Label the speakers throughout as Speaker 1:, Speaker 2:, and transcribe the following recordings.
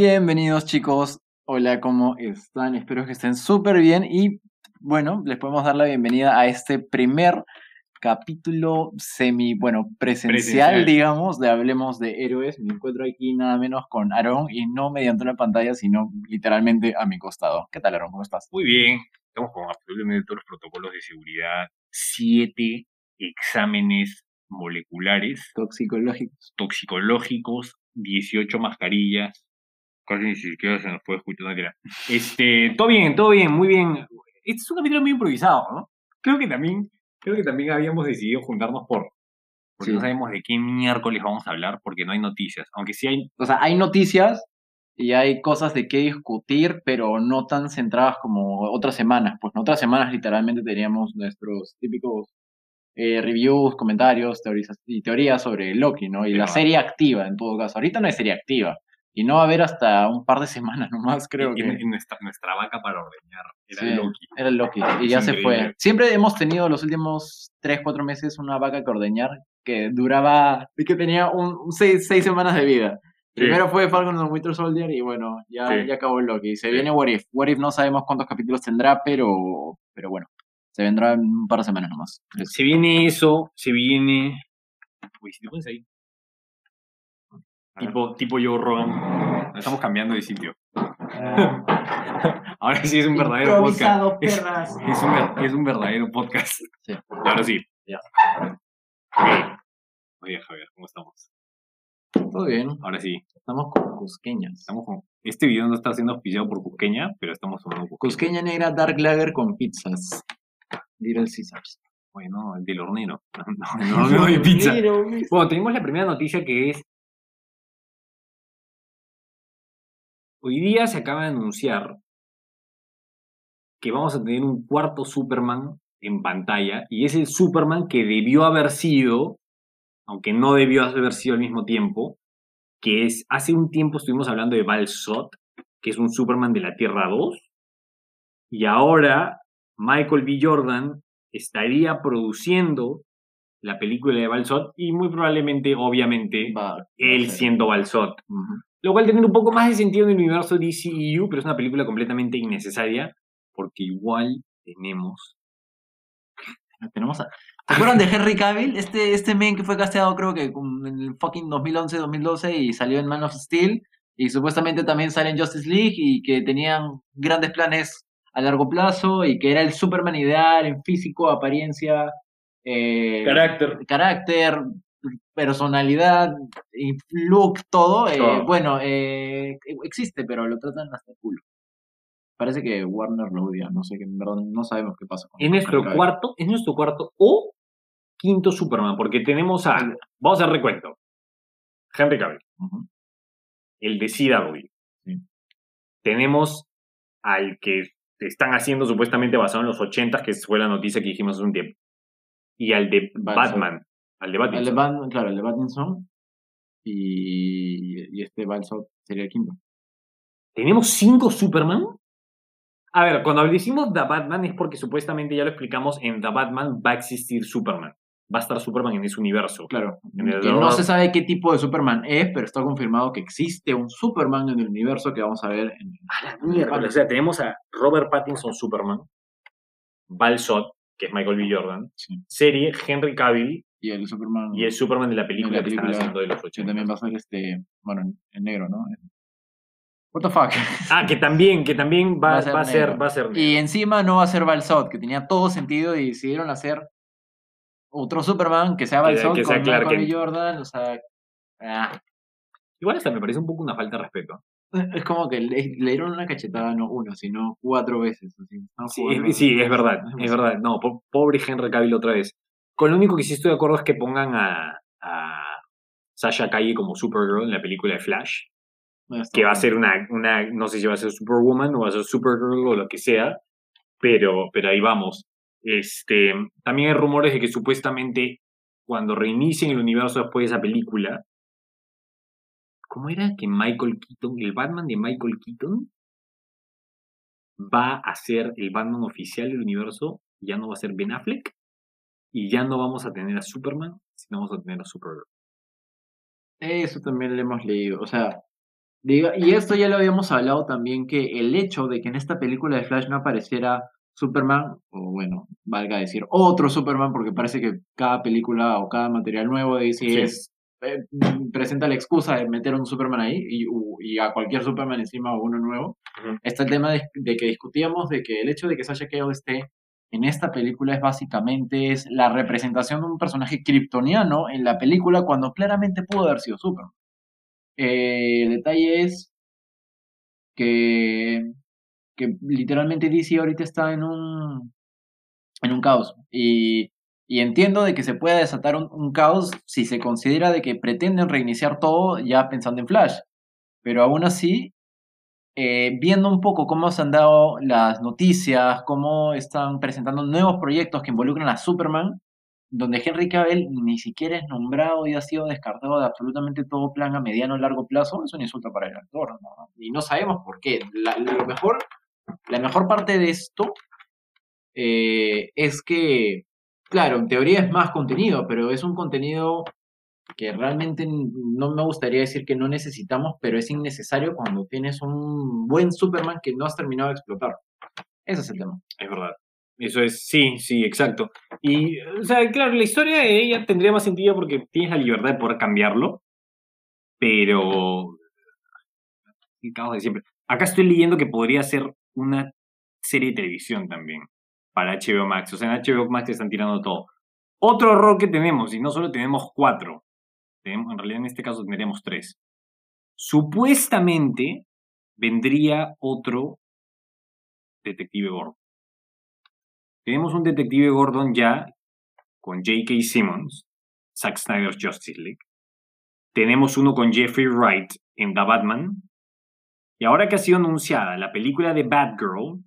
Speaker 1: Bienvenidos chicos, hola, ¿cómo están? Espero que estén súper bien y bueno, les podemos dar la bienvenida a este primer capítulo semi, bueno, presencial,
Speaker 2: Presencial.
Speaker 1: digamos, de Hablemos de Héroes. Me encuentro aquí nada menos con Aarón y no mediante una pantalla, sino literalmente a mi costado. ¿Qué tal, Aarón? ¿Cómo estás?
Speaker 2: Muy bien, estamos con absolutamente todos los protocolos de seguridad, siete exámenes moleculares,
Speaker 1: Toxicológicos.
Speaker 2: toxicológicos, 18 mascarillas, casi ni siquiera se nos puede escuchar. no, mentira. Este, todo bien, todo bien, muy bien. Este es un capítulo muy improvisado, ¿no? Creo que también, creo que también habíamos decidido juntarnos por, porque
Speaker 1: Sí.
Speaker 2: no sabemos de qué miércoles vamos a hablar, porque no hay noticias, aunque sí hay
Speaker 1: O sea, hay noticias y hay cosas de qué discutir, pero no tan centradas como otras semanas. Pues en otras semanas literalmente teníamos nuestros típicos eh, reviews, comentarios, teorías y teorías sobre Loki, ¿no? Y la serie activa, en todo caso. Ahorita no hay serie activa. Y no va a haber hasta un par de semanas nomás, creo
Speaker 2: y-
Speaker 1: que.
Speaker 2: y nuestra, nuestra vaca para ordeñar. Era
Speaker 1: Sí,
Speaker 2: Loki.
Speaker 1: Era Loki. Y
Speaker 2: Es
Speaker 1: ya se fue. Siempre hemos tenido los últimos 3, 4 meses una vaca que ordeñar que duraba, que tenía un, un seis, seis semanas de vida.
Speaker 2: Sí.
Speaker 1: Primero fue Falcon and the Winter Soldier y bueno, ya,
Speaker 2: Sí.
Speaker 1: ya acabó Loki. Se viene What If. What If no sabemos cuántos capítulos tendrá, pero, pero bueno, se vendrá en un par de semanas nomás.
Speaker 2: Se viene eso, se viene. Uy, si te pones ahí. Tipo, tipo Joe Rogan. Estamos cambiando de sitio. Ahora sí es un verdadero podcast.
Speaker 1: Improvisado,
Speaker 2: Es,
Speaker 1: perras.
Speaker 2: es un, es un verdadero podcast.
Speaker 1: Sí.
Speaker 2: Ahora sí.
Speaker 1: Ya.
Speaker 2: Oye, Javier, ¿cómo estamos?
Speaker 1: Todo bien.
Speaker 2: Ahora sí.
Speaker 1: Estamos con Cusqueñas.
Speaker 2: Estamos con... Este video no está siendo auspiciado por Cusqueña, pero estamos tomando Cusqueña.
Speaker 1: Cusqueña negra Dark Lager con pizzas. Little Caesars.
Speaker 2: Bueno, el del hornero. No, no, no, no hay pizza. Bueno, tenemos la primera noticia que es. Hoy día se acaba de anunciar que vamos a tener un cuarto Superman en pantalla y es el Superman que debió haber sido, aunque no debió haber sido al mismo tiempo, que es, hace un tiempo estuvimos hablando de Val Zod, que es un Superman de la Tierra 2, y ahora Michael B. Jordan estaría produciendo la película de Val Zod y muy probablemente, obviamente,
Speaker 1: Va-
Speaker 2: él siendo Zod.
Speaker 1: Ujú.
Speaker 2: Lo cual tiene un poco más de sentido en el universo DCEU, pero es una película completamente innecesaria, porque igual tenemos...
Speaker 1: Tenemos a... ¿Se acuerdan de Henry Cavill? Este, este men que fue casteado creo que en el fucking 2011-2012 y salió en Man of Steel y supuestamente también sale en Justice League y que tenían grandes planes a largo plazo y que era el Superman ideal en físico, apariencia, eh,
Speaker 2: Carácter.
Speaker 1: carácter, personalidad, y look, todo. eh, bueno, eh, existe, pero lo tratan hasta el culo. Parece que Warner lo odia, no sé, que no sabemos qué pasa con
Speaker 2: Es nuestro cuarto, es nuestro cuarto o quinto Superman, porque tenemos a... Vamos a hacer recuento. Henry Cavill, el de CW.
Speaker 1: Sí.
Speaker 2: Tenemos al que están haciendo supuestamente basado en los 80 que fue la noticia que dijimos hace un tiempo. Y al de
Speaker 1: Batman.
Speaker 2: Batman. Al de Batman.
Speaker 1: El de Batman, claro, el de Battinson y, y este Balsot sería el quinto.
Speaker 2: ¿Tenemos cinco Superman? A ver, cuando decimos The Batman es porque supuestamente ya lo explicamos, en The Batman va a existir Superman. Va a estar Superman en ese universo.
Speaker 1: Claro,
Speaker 2: En el
Speaker 1: que
Speaker 2: de
Speaker 1: no se sabe qué tipo de Superman es, pero está confirmado que existe un Superman en el universo que vamos a ver en...
Speaker 2: O sea, tenemos a Robert Pattinson Superman, Val Zod, que es Michael B. Jordan,
Speaker 1: Sí.
Speaker 2: serie Henry Cavill
Speaker 1: Y el Superman
Speaker 2: y el Superman de la película,
Speaker 1: la
Speaker 2: que están haciendo de los
Speaker 1: que
Speaker 2: 80.
Speaker 1: también va a ser este, bueno, en, negro, ¿no? What the fuck.
Speaker 2: Ah, que también, que también va,
Speaker 1: Va a ser
Speaker 2: va a ser,
Speaker 1: negro.
Speaker 2: va a ser
Speaker 1: Y encima no va a ser Balsot, que tenía todo sentido y decidieron hacer otro Superman que sea
Speaker 2: Que-
Speaker 1: Balsot
Speaker 2: que sea
Speaker 1: con
Speaker 2: Clark
Speaker 1: Michael. Jordan, o sea... ah.
Speaker 2: Igual hasta me parece un poco una falta de respeto.
Speaker 1: Es como que le, le dieron una cachetada no una, sino cuatro veces. así.
Speaker 2: Sí, es, sí, es verdad, es verdad. No, po- pobre Henry Cavill otra vez. Con lo único que sí estoy de acuerdo es que pongan a, a Sasha Calle como Supergirl en la película de Flash,
Speaker 1: No,
Speaker 2: que va a ser una, una, no sé si va a ser Superwoman o va a ser Supergirl o lo que sea, pero, pero ahí vamos. Este, también hay rumores de que supuestamente cuando reinicien el universo después de esa película, ¿cómo era que Michael Keaton, el Batman de Michael Keaton, va a ser el Batman oficial del universo? Ya no va a ser Ben Affleck y ya no vamos a tener a Superman, sino vamos a tener a Supergirl.
Speaker 1: Eso también lo hemos leído. O sea, Diga, y esto ya lo habíamos hablado también, que el hecho de que en esta película de Flash no apareciera Superman, o bueno, valga decir otro Superman, porque parece que cada película o cada material nuevo de DC
Speaker 2: Sí.
Speaker 1: es, eh, presenta la excusa de meter un Superman ahí y, y a cualquier Superman encima o uno nuevo.
Speaker 2: Ujú.
Speaker 1: Está el tema de, de que discutíamos de que el hecho de que Sasha Cale esté en esta película es básicamente es la representación de un personaje kryptoniano en la película cuando claramente pudo haber sido Superman. Eh, el detalle es que, que literalmente DC ahorita está en un, en un caos. Y, y entiendo de que se pueda desatar un, un caos si se considera de que pretenden reiniciar todo ya pensando en Flash. Pero aún así, eh, viendo un poco cómo se han dado las noticias, cómo están presentando nuevos proyectos que involucran a Superman, donde Henry Cavill ni siquiera es nombrado y ha sido descartado de absolutamente todo plan a mediano o largo plazo, es un insulto para el actor. ¿no? Y no sabemos por qué. La, lo mejor, la mejor parte de esto eh, es que, claro, en teoría es más contenido, pero es un contenido que realmente no me gustaría decir que no necesitamos, pero es innecesario cuando tienes un buen Superman que no has terminado de explotar. Ese es el tema.
Speaker 2: Es verdad. Eso es, sí, sí, exacto. Y, o sea, claro, la historia de ella tendría más sentido porque tienes la libertad de poder cambiarlo, pero... El caos de siempre. Acá estoy leyendo que podría ser una serie de televisión también para HBO Max. O sea, en HBO Max están tirando todo. Otro error que tenemos, y no solo tenemos cuatro, en realidad en este caso tendríamos tres. Supuestamente vendría otro Detective Gordon. Tenemos un Detective Gordon ya con J.K. Simmons, Zack Snyder's Justice League. Tenemos uno con Jeffrey Wright en The Batman. Y ahora que ha sido anunciada la película de Batgirl,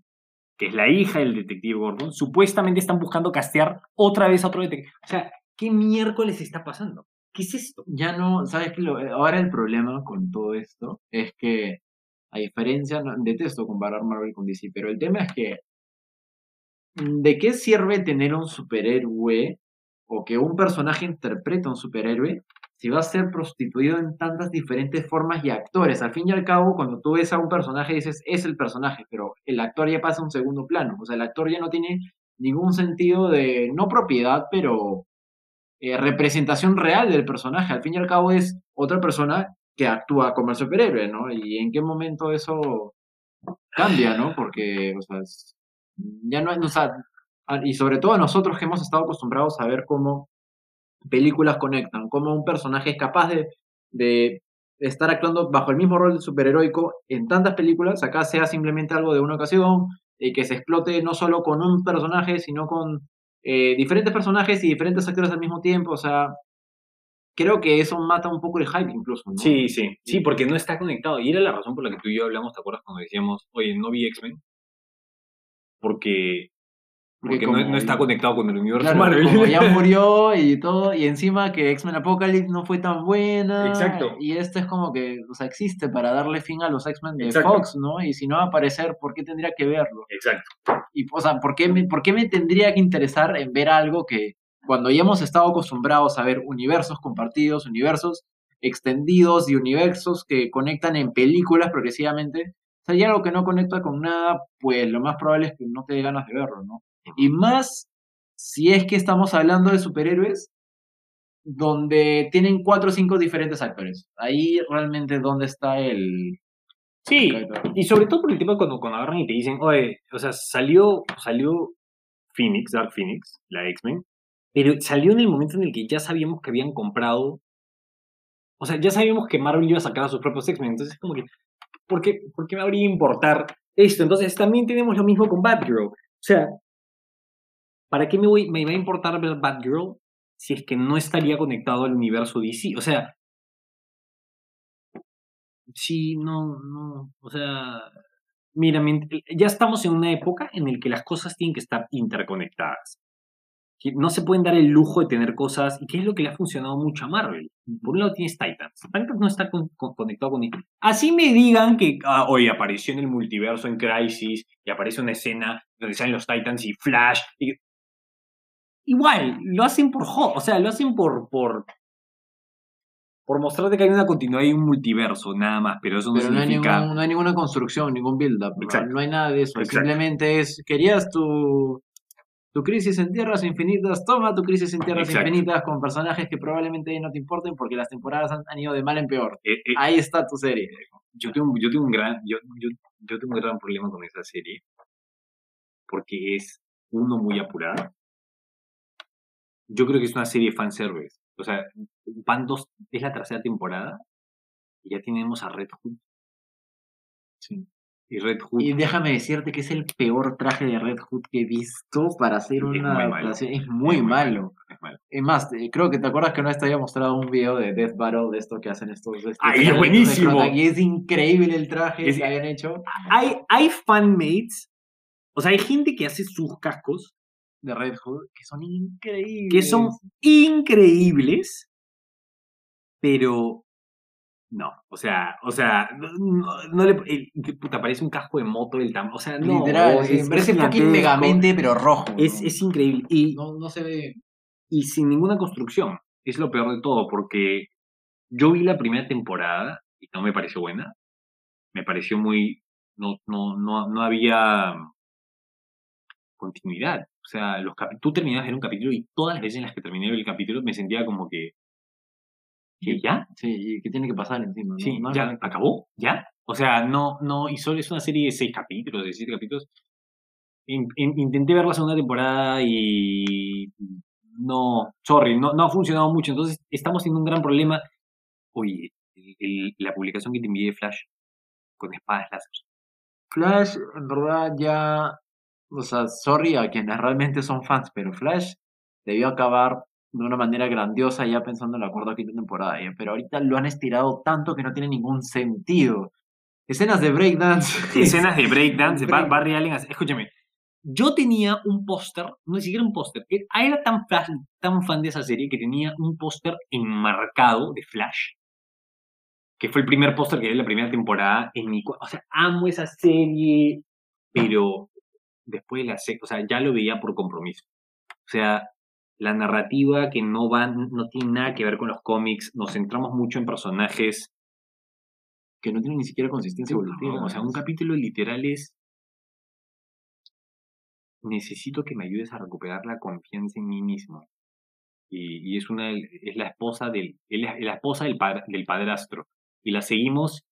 Speaker 2: que es la hija del Detective Gordon, supuestamente están buscando castear otra vez a otro detective. O sea, ¿qué miércoles está pasando? ¿Qué es esto?
Speaker 1: Ya no, ¿sabes qué? Lo- Ahora el problema con todo esto es que, a diferencia, no- detesto comparar Marvel con DC, pero el tema es que, ¿de qué sirve tener un superhéroe o que un personaje interprete a un superhéroe si va a ser prostituido en tantas diferentes formas y actores? Al fin y al cabo, cuando tú ves a un personaje dices, es el personaje, pero el actor ya pasa a un segundo plano. O sea, el actor ya no tiene ningún sentido de, no propiedad, pero eh, representación real del personaje. Al fin y al cabo es otra persona que actúa como el superhéroe, ¿no? Y en qué momento eso cambia, ¿no? Porque, o sea, ya no, o sea, y sobre todo nosotros que hemos estado acostumbrados a ver cómo películas conectan, cómo un personaje es capaz de, estar actuando bajo el mismo rol de superheroico en tantas películas, acá sea simplemente algo de una ocasión, y que se explote no solo con un personaje, sino con eh, diferentes personajes y diferentes actores al mismo tiempo, o sea, creo que eso mata un poco el hype incluso, ¿no?
Speaker 2: Sí, sí, sí, porque no está conectado. Y era la razón por la que tú y yo hablamos, ¿te acuerdas cuando decíamos, oye, no vi X-Men? Porque,
Speaker 1: Porque
Speaker 2: porque no, no está conectado con el universo
Speaker 1: Claro,
Speaker 2: Marvel.
Speaker 1: como ya murió y todo, y encima que X-Men Apocalypse no fue tan buena.
Speaker 2: Exacto.
Speaker 1: Y esto es como que, o sea, existe para darle fin a los X-Men de
Speaker 2: Exacto.
Speaker 1: Fox, ¿no? Y si no va a aparecer, ¿por qué tendría que verlo?
Speaker 2: Exacto.
Speaker 1: Y, o sea, ¿por qué, me, ¿por qué me tendría que interesar en ver algo que cuando ya hemos estado acostumbrados a ver universos compartidos, universos extendidos y universos que conectan en películas progresivamente, o sea, hay algo que no conecta con nada, pues lo más probable es que no te dé ganas de verlo, ¿no? Y más si es que estamos hablando de superhéroes donde tienen cuatro o cinco diferentes actores. Ahí realmente dónde está el...
Speaker 2: Sí, y sobre todo por el tema cuando, cuando agarran y te dicen, oye, o sea, salió, salió Phoenix, Dark Phoenix, la X-Men, pero salió en el momento en el que ya sabíamos que habían comprado, o sea, ya sabíamos que Marvel iba a sacar a sus propios X-Men, entonces como que, ¿por qué, ¿por qué me habría importar esto? Entonces también tenemos lo mismo con Batgirl, o sea, ¿para qué me, voy, me va a importar ver Batgirl si es que no estaría conectado al universo DC? O sea, sí, no, no, o sea, mira, ya estamos en una época en la que las cosas tienen que estar interconectadas. No se pueden dar el lujo de tener cosas, y que es lo que le ha funcionado mucho a Marvel. Por un lado tienes Titans. Titans no está con- con- conectado con... Así me digan que, ah, oye, apareció en el multiverso en Crisis, y aparece una escena donde salen los Titans y Flash, y... Igual, lo hacen por o sea, lo hacen por, por, por mostrarte que hay una continuidad y un multiverso, nada más, pero eso no
Speaker 1: Pero no hay,
Speaker 2: significa...
Speaker 1: ningún- no hay ninguna construcción, ningún build-up. ¿no? Hay nada de eso.
Speaker 2: Exacto.
Speaker 1: Simplemente es, querías tu, tu crisis en tierras infinitas, toma tu crisis en tierras
Speaker 2: Exacto.
Speaker 1: infinitas con personajes que probablemente no te importen porque las temporadas han, han ido de mal en peor.
Speaker 2: Eh, eh,
Speaker 1: Ahí está tu serie.
Speaker 2: yo tengo, yo tengo un gran, yo, yo, yo tengo un gran problema con esa serie. Porque es, uno, muy apurada. Yo creo que es una serie fanservice. O sea, van dos, es la tercera temporada y ya tenemos a Red Hood.
Speaker 1: Sí.
Speaker 2: Y Red Hood
Speaker 1: Y déjame decirte que es el peor traje de Red Hood que he visto para hacer
Speaker 2: Es
Speaker 1: una
Speaker 2: malo.
Speaker 1: adaptación. Es muy,
Speaker 2: Es muy
Speaker 1: malo.
Speaker 2: es malo.
Speaker 1: Es más, eh, creo que te acuerdas que una vez te había mostrado un video de Death Battle de esto que hacen estos. estos
Speaker 2: ¡Ay, es
Speaker 1: estos
Speaker 2: buenísimo!
Speaker 1: Y es increíble el traje
Speaker 2: Es-
Speaker 1: que habían hecho
Speaker 2: Hay, hay fanmates, o sea, hay gente que hace sus cascos
Speaker 1: de Red Hood que son increíbles.
Speaker 2: que son increíbles, pero no, o sea, o sea, no, le el- puta, parece un casco de moto del tamaño, o sea, no,
Speaker 1: Literal, sí,
Speaker 2: es,
Speaker 1: parece
Speaker 2: es
Speaker 1: fucking Megamente, pero rojo.
Speaker 2: es,
Speaker 1: ¿no?
Speaker 2: es increíble y,
Speaker 1: no, no se ve.
Speaker 2: y sin ninguna construcción, es lo peor de todo, porque yo vi la primera temporada y no me pareció buena, me pareció muy, no, no, no, no había continuidad. O sea, los tú terminabas de ver un capítulo y todas las veces en las que terminé el capítulo me sentía como que. ¿Que ya?
Speaker 1: Sí, y que tiene que pasar encima. ¿no?
Speaker 2: Sí,
Speaker 1: No,
Speaker 2: ya,
Speaker 1: no,
Speaker 2: ¿acabó? ¿Ya? O sea, no, no, y solo es una serie de seis capítulos, de siete capítulos. In- in- intenté ver la segunda temporada y no, sorry, no, no ha funcionado mucho. Entonces, estamos teniendo un gran problema. Oye, el- el- la publicación que te envié de Flash con espadas láser.
Speaker 1: Flash, en verdad, ya. O sea, sorry a quienes realmente son fans, pero Flash debió acabar de una manera grandiosa ya pensando en la cuarta o quinta temporada. ya, Pero ahorita lo han estirado tanto que no tiene ningún sentido. Escenas de breakdance.
Speaker 2: escenas de breakdance,
Speaker 1: Break-
Speaker 2: Barry Allen. Escúchame, yo tenía un póster, no ni siquiera un póster, eh, era tan, fan- tan fan de esa serie que tenía un póster enmarcado de Flash, que fue el primer póster que vi en la primera temporada en mi O sea, amo esa serie, pero después de la serie, o sea, ya lo veía por compromiso. O sea, la narrativa que no va, no tiene nada que ver con los cómics, nos centramos mucho en personajes
Speaker 1: que no tiene ni siquiera consistencia evolutiva.
Speaker 2: o sea, un capítulo literal es. Necesito que me ayudes a recuperar la confianza en mí mismo. Y, y es una es la esposa del es la, la esposa del, padr- del padrastro. Y la seguimos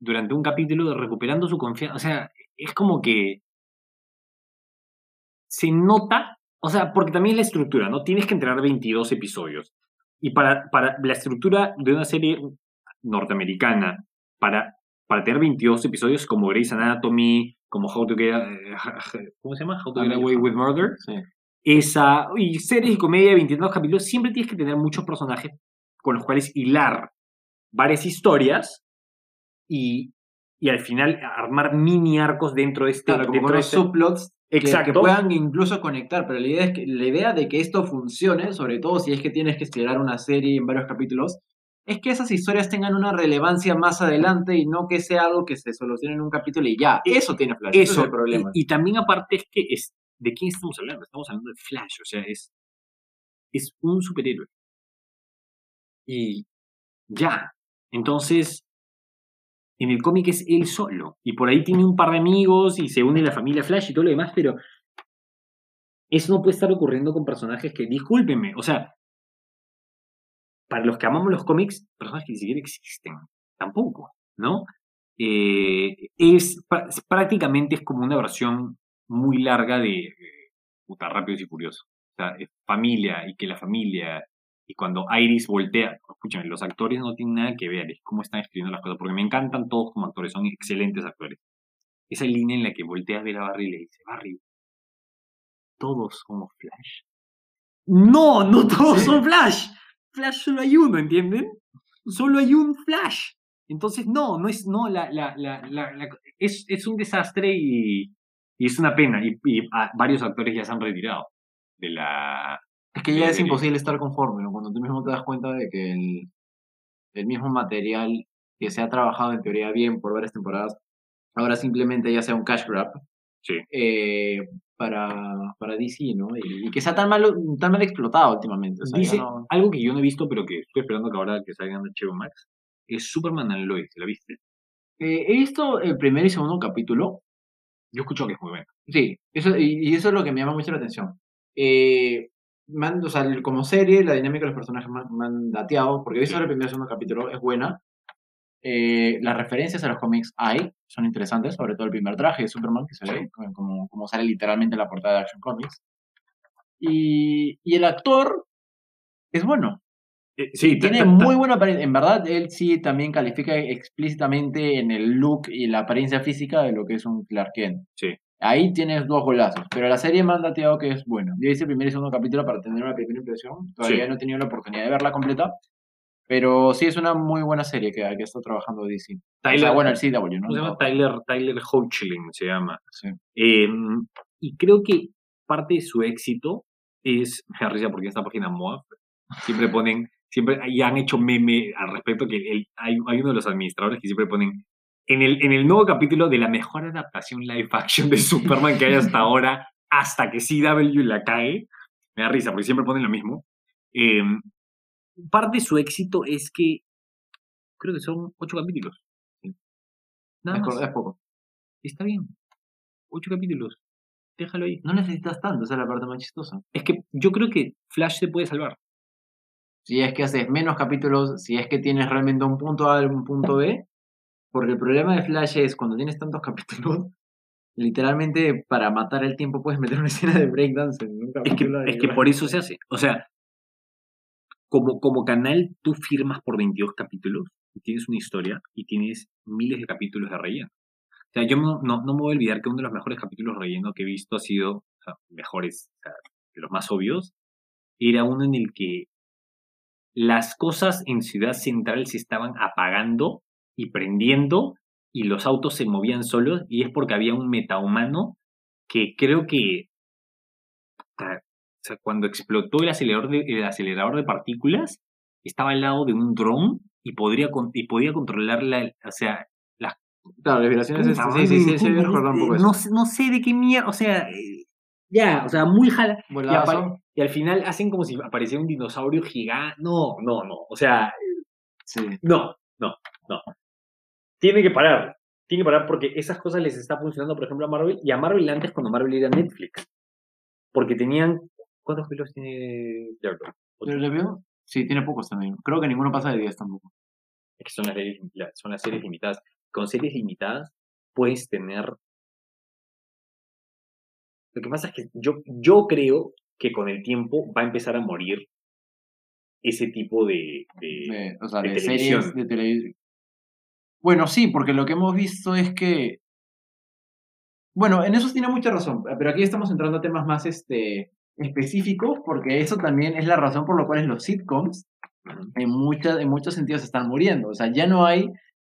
Speaker 2: durante un capítulo recuperando su confianza. O sea, es como que se nota, o sea, porque también la estructura, ¿no? Tienes que entregar 22 episodios. Y para, para la estructura de una serie norteamericana, para, para tener 22 episodios como Grey's Anatomy, como How to Get, eh, ¿cómo se llama? How to Get Away with Murder.
Speaker 1: Sí.
Speaker 2: Esa, y series de comedia de 22 capítulos, siempre tienes que tener muchos personajes con los cuales hilar varias historias y, y al final armar mini arcos dentro de este...
Speaker 1: Claro, como
Speaker 2: dentro de este-
Speaker 1: subplots
Speaker 2: Exacto.
Speaker 1: Que, puedan incluso conectar, pero la idea, es que, la idea de que esto funcione, sobre todo si es que tienes que esperar una serie en varios capítulos, es que esas historias tengan una relevancia más adelante y no que sea algo que se solucione en un capítulo y ya. Eso tiene Flash, ese es
Speaker 2: Eso,
Speaker 1: el problema.
Speaker 2: Y, y también aparte es que es, ¿de quién estamos hablando? Estamos hablando de Flash, o sea, es, es un superhéroe. Y ya. Entonces, en el cómic es él solo. Y por ahí tiene un par de amigos y se une la familia Flash y todo lo demás, pero eso no puede estar ocurriendo con personajes que, discúlpenme, o sea, para los que amamos los cómics, personajes que ni siquiera existen, tampoco, ¿no? Eh, es prácticamente es como una versión muy larga de eh, puta Rápidos y Furiosos. O sea, familia y que la familia y cuando Iris voltea, escúchame, los actores no tienen nada que ver, es cómo están escribiendo las cosas, porque me encantan todos como actores, son excelentes actores. Esa línea en la que voltea a ver a Barry y le dice, Barry, todos somos Flash. No, no todos son Flash. Flash solo hay uno, ¿entienden? Solo hay un Flash. Entonces, no, no es, no, la, la, la, la- es, es un desastre y, y es una pena. Y, y, ah, varios actores ya se han retirado de la...
Speaker 1: Que ya es imposible estar conforme, ¿no? Cuando tú mismo te das cuenta de que el, el mismo material que se ha trabajado en teoría bien por varias temporadas, ahora simplemente ya sea un cash grab
Speaker 2: Sí.
Speaker 1: eh, para, para DC, ¿no? Y, y que sea tan mal, tan mal explotado últimamente. O sea, ya
Speaker 2: Dice
Speaker 1: no-
Speaker 2: algo que yo no he visto, pero que estoy esperando que ahora que salga en HBO Max, es Superman and Lois, ¿la viste?
Speaker 1: Eh, he visto el primer y segundo capítulo.
Speaker 2: Yo escucho que es muy buena.
Speaker 1: Sí, eso, y, y eso es lo que me llama mucho la atención. Eh, me han- o sea, como serie, la dinámica de los personajes dateado, porque visto
Speaker 2: Sí.
Speaker 1: el primer y segundo capítulo, es buena. Eh, las referencias a los cómics hay, son interesantes, sobre todo el primer traje de Superman, que se ve como, como, sale literalmente en la portada de Action Comics. Y, y el actor es bueno.
Speaker 2: Eh, sí,
Speaker 1: Tiene muy buena apariencia. En verdad, él sí también califica explícitamente en el look y la apariencia física de lo que es un Clark Kent.
Speaker 2: Sí.
Speaker 1: Ahí tienes dos golazos, pero la serie me han dateado que es buena. Yo hice el primer y segundo capítulo para tener una primera impresión. Todavía
Speaker 2: Sí.
Speaker 1: no he tenido la oportunidad de verla completa, pero sí es una muy buena serie que, que está trabajando DC. O
Speaker 2: Tyler,
Speaker 1: sea, bueno, el CW, ¿no?
Speaker 2: ¿cómo se llama? Tyler, Tyler Hoechlin se llama.
Speaker 1: Sí.
Speaker 2: Eh, y creo que parte de su éxito es, me risa porque en esta página MOAB siempre ponen, siempre, y han hecho meme al respecto, que el- hay, hay uno de los administradores que siempre ponen, en el, en el nuevo capítulo de la mejor adaptación live action de Superman que hay hasta ahora, hasta que CW la cae, me da risa porque siempre ponen lo mismo. Eh, parte de su éxito es que creo que son ocho capítulos. Nada más.
Speaker 1: es poco.
Speaker 2: Está bien. Ocho capítulos. Déjalo ahí.
Speaker 1: No necesitas tanto, esa es la parte más chistosa.
Speaker 2: Es que yo creo que Flash se puede salvar.
Speaker 1: Si es que haces menos capítulos, si es que tienes realmente un punto A un punto B, porque el problema de Flash es cuando tienes tantos capítulos, literalmente para matar el tiempo puedes meter una escena de breakdance en un
Speaker 2: Es que,
Speaker 1: capítulo. de
Speaker 2: es que por eso se hace. O sea, como, como canal, tú firmas por 22 capítulos y tienes una historia y tienes miles de capítulos de relleno. O sea, yo no, no, no me voy a olvidar que uno de los mejores capítulos de relleno que he visto ha sido, o sea, mejores, o sea, de los más obvios, era uno en el que las cosas en Ciudad Central se estaban apagando y prendiendo y los autos se movían solos y es porque había un metahumano que creo que ta- o sea, cuando explotó el acelerador de, el acelerador de partículas estaba al lado de un dron y podría y podía controlar la, o sea,
Speaker 1: Claro, las vibraciones.
Speaker 2: puta,
Speaker 1: Sí, sí, sí, sí,
Speaker 2: no, sé- no sé de qué mierda, o sea, ya, o sea, muy jala. Y, y al final hacen como si apareciera un dinosaurio gigante. No, no, no. O sea,
Speaker 1: Sí.
Speaker 2: no, no, no. Tiene que parar. Tiene que parar porque esas cosas les está funcionando, por ejemplo, a Marvel. Y a Marvel antes, cuando Marvel era Netflix. Porque tenían. ¿Cuántos kilos tiene
Speaker 1: le veo? Sí, tiene pocos también. Creo que ninguno pasa de 10 tampoco.
Speaker 2: Es que son las, series, son las series limitadas. Con series limitadas puedes tener. Lo que pasa es que yo, yo creo que con el tiempo va a empezar a morir ese tipo de. de-
Speaker 1: De- o sea,
Speaker 2: de
Speaker 1: de,
Speaker 2: televisión.
Speaker 1: series de televisión. Bueno, sí, porque lo que hemos visto es que. Bueno, en eso tiene mucha razón, pero aquí estamos entrando a temas más este, específicos, porque eso también es la razón por la cual los sitcoms en, muchas en muchos sentidos están muriendo. O sea, ya no hay,